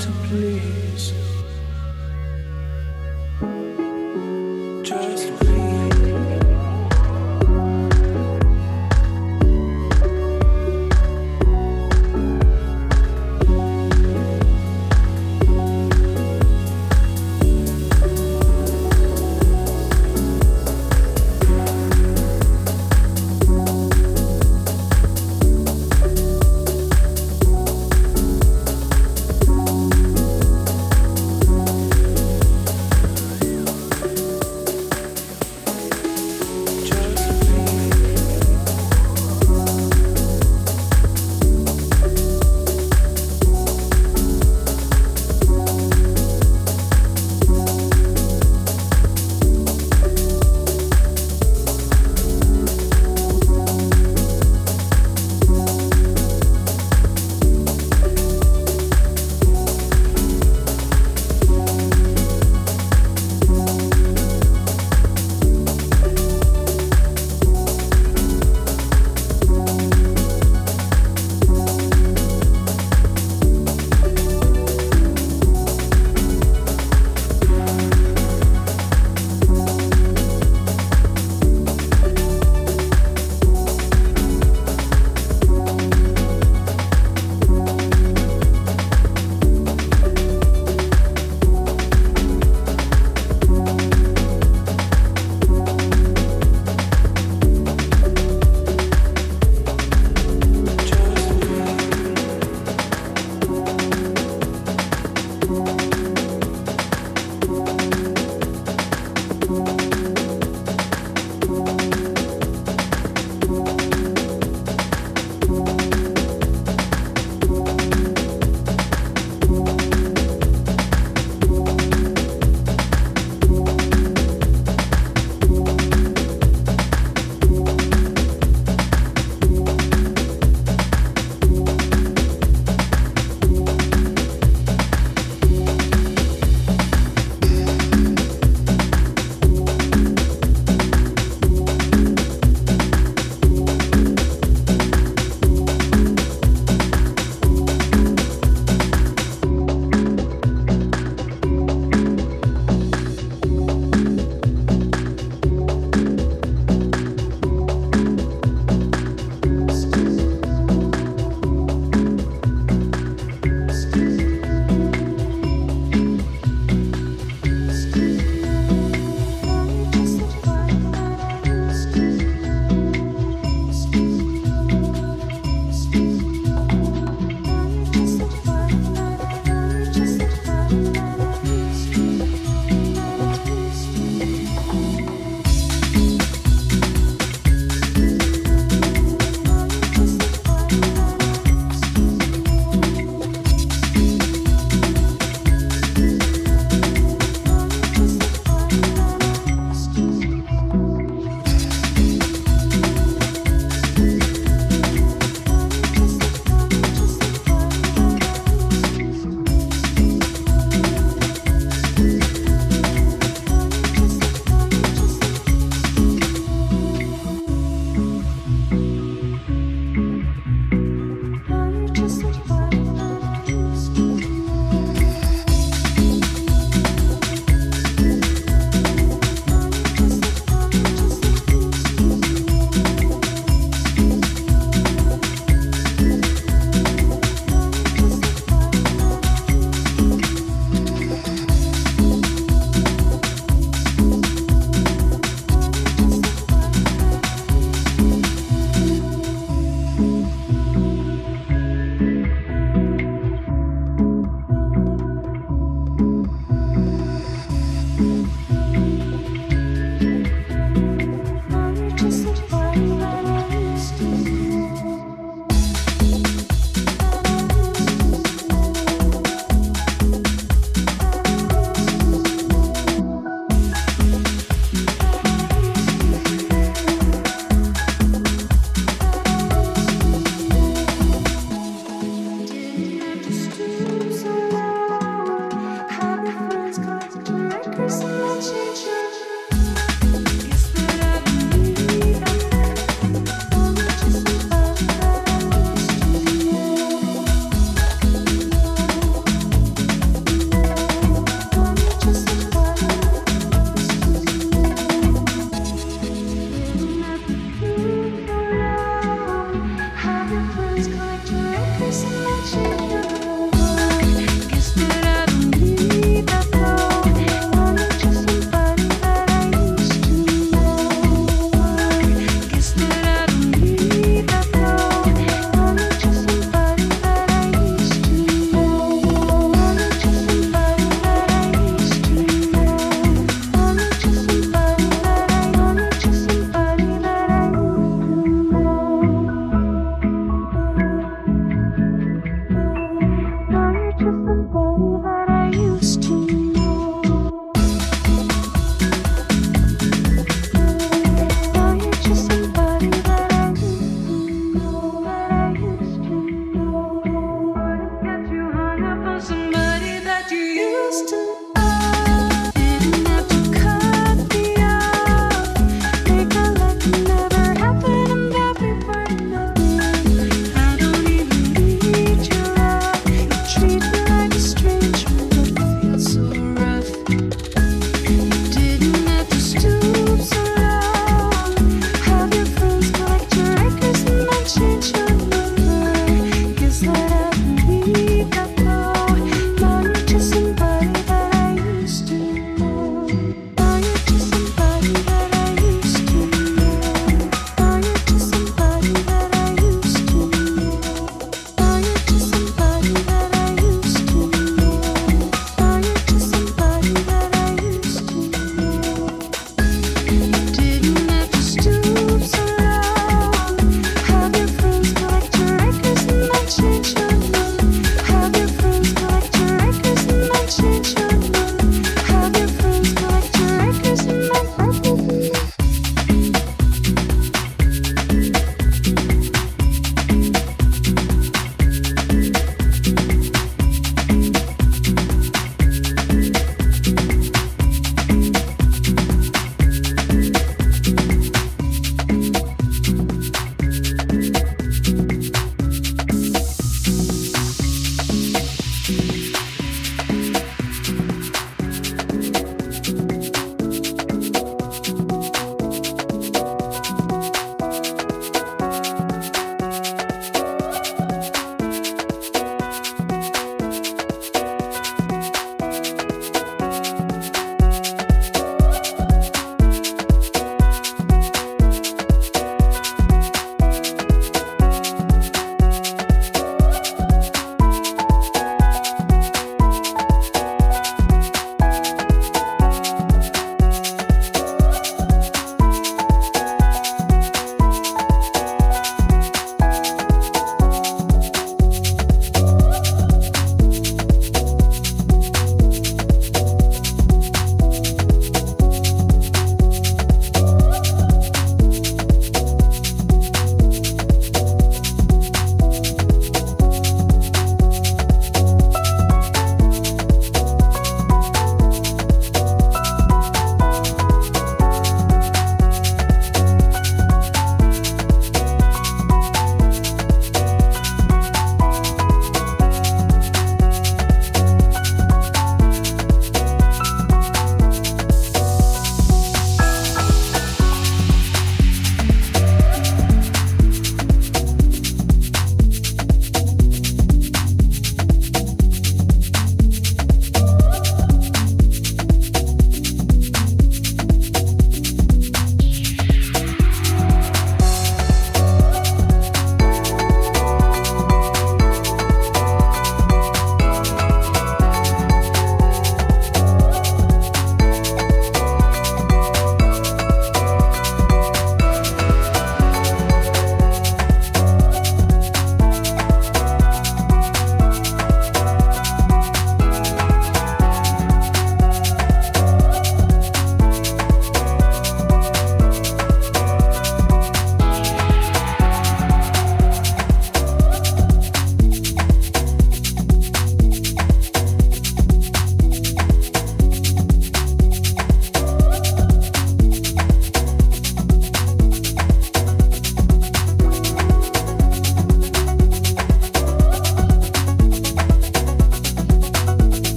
to please.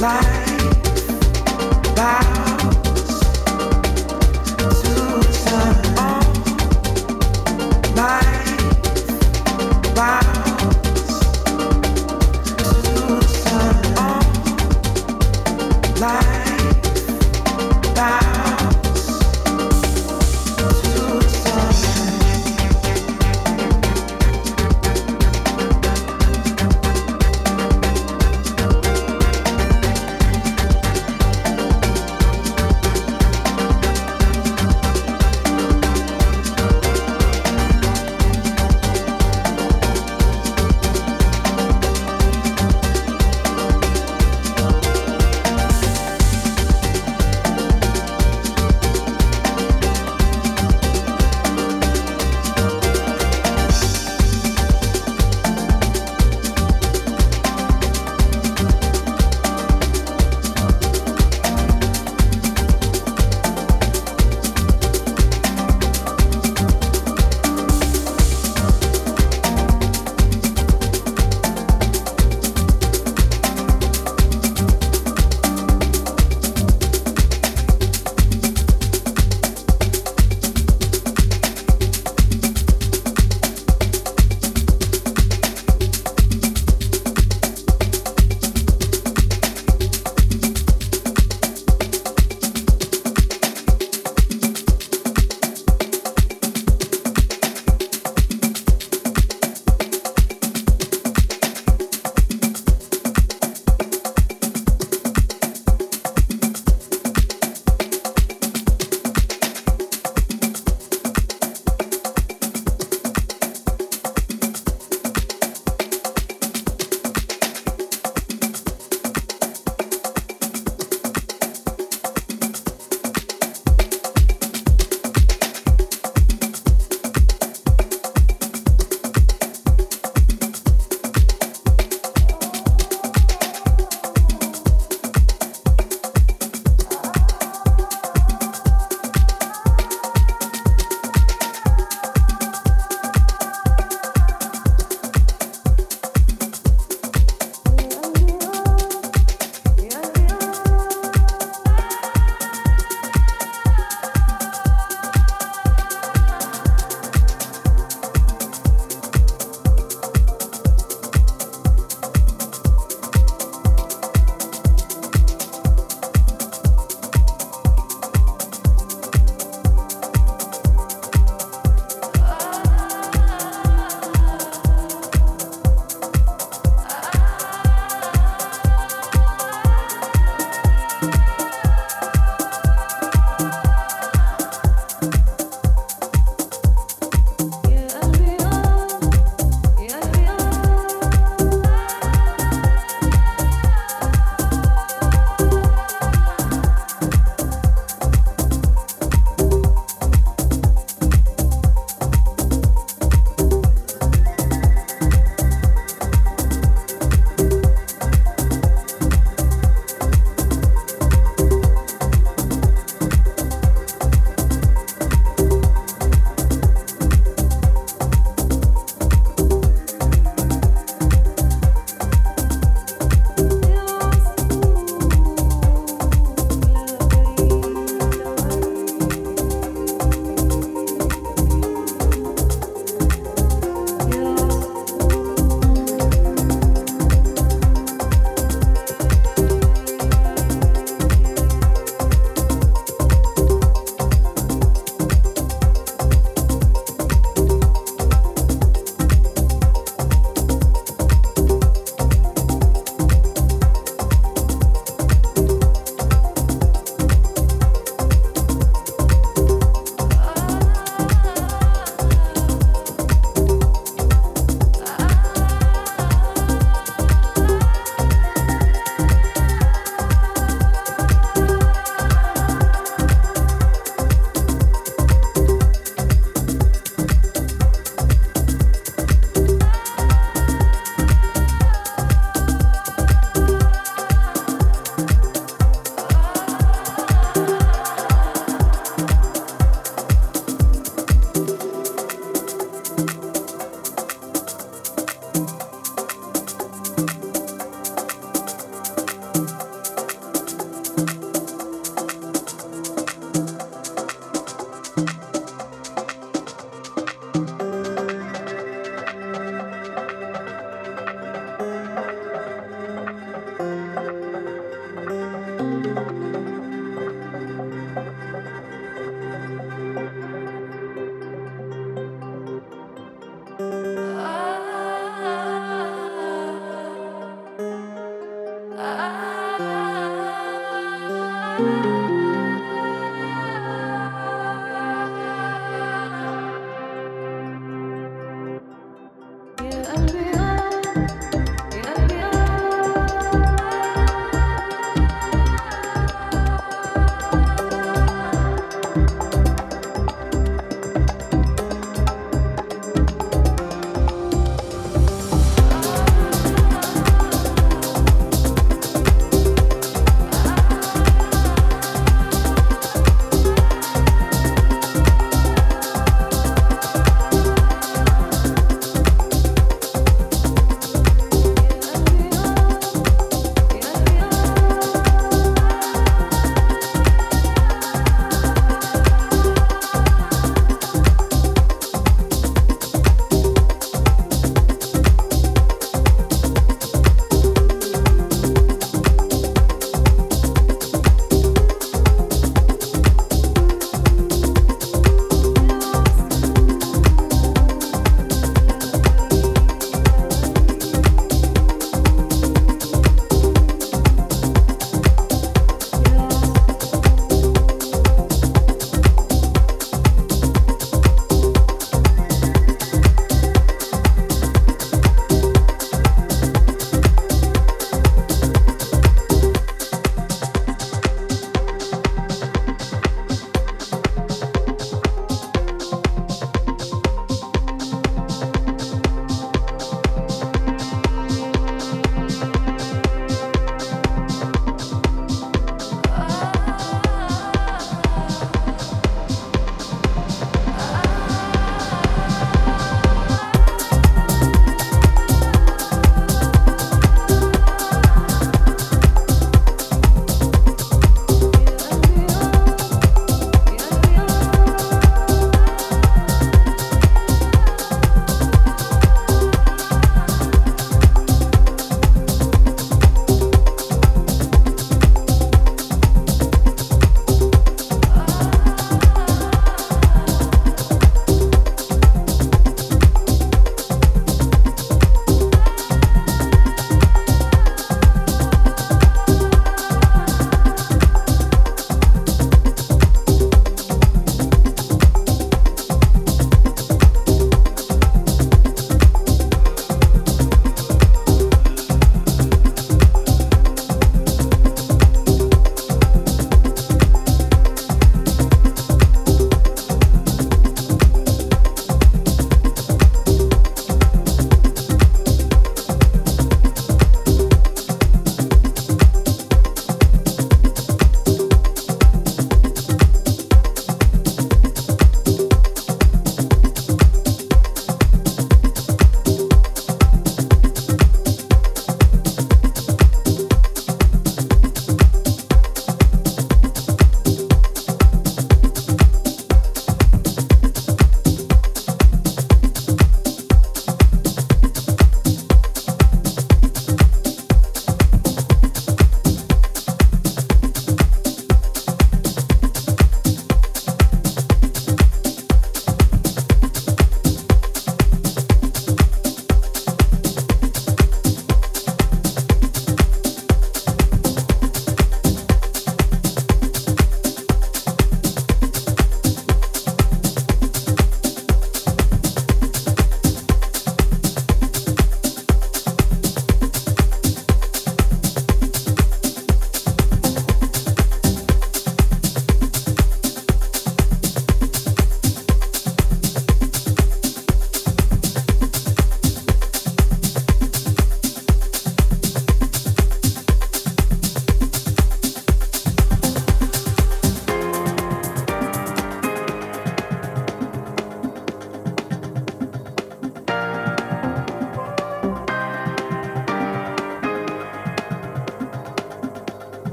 life.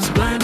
those blind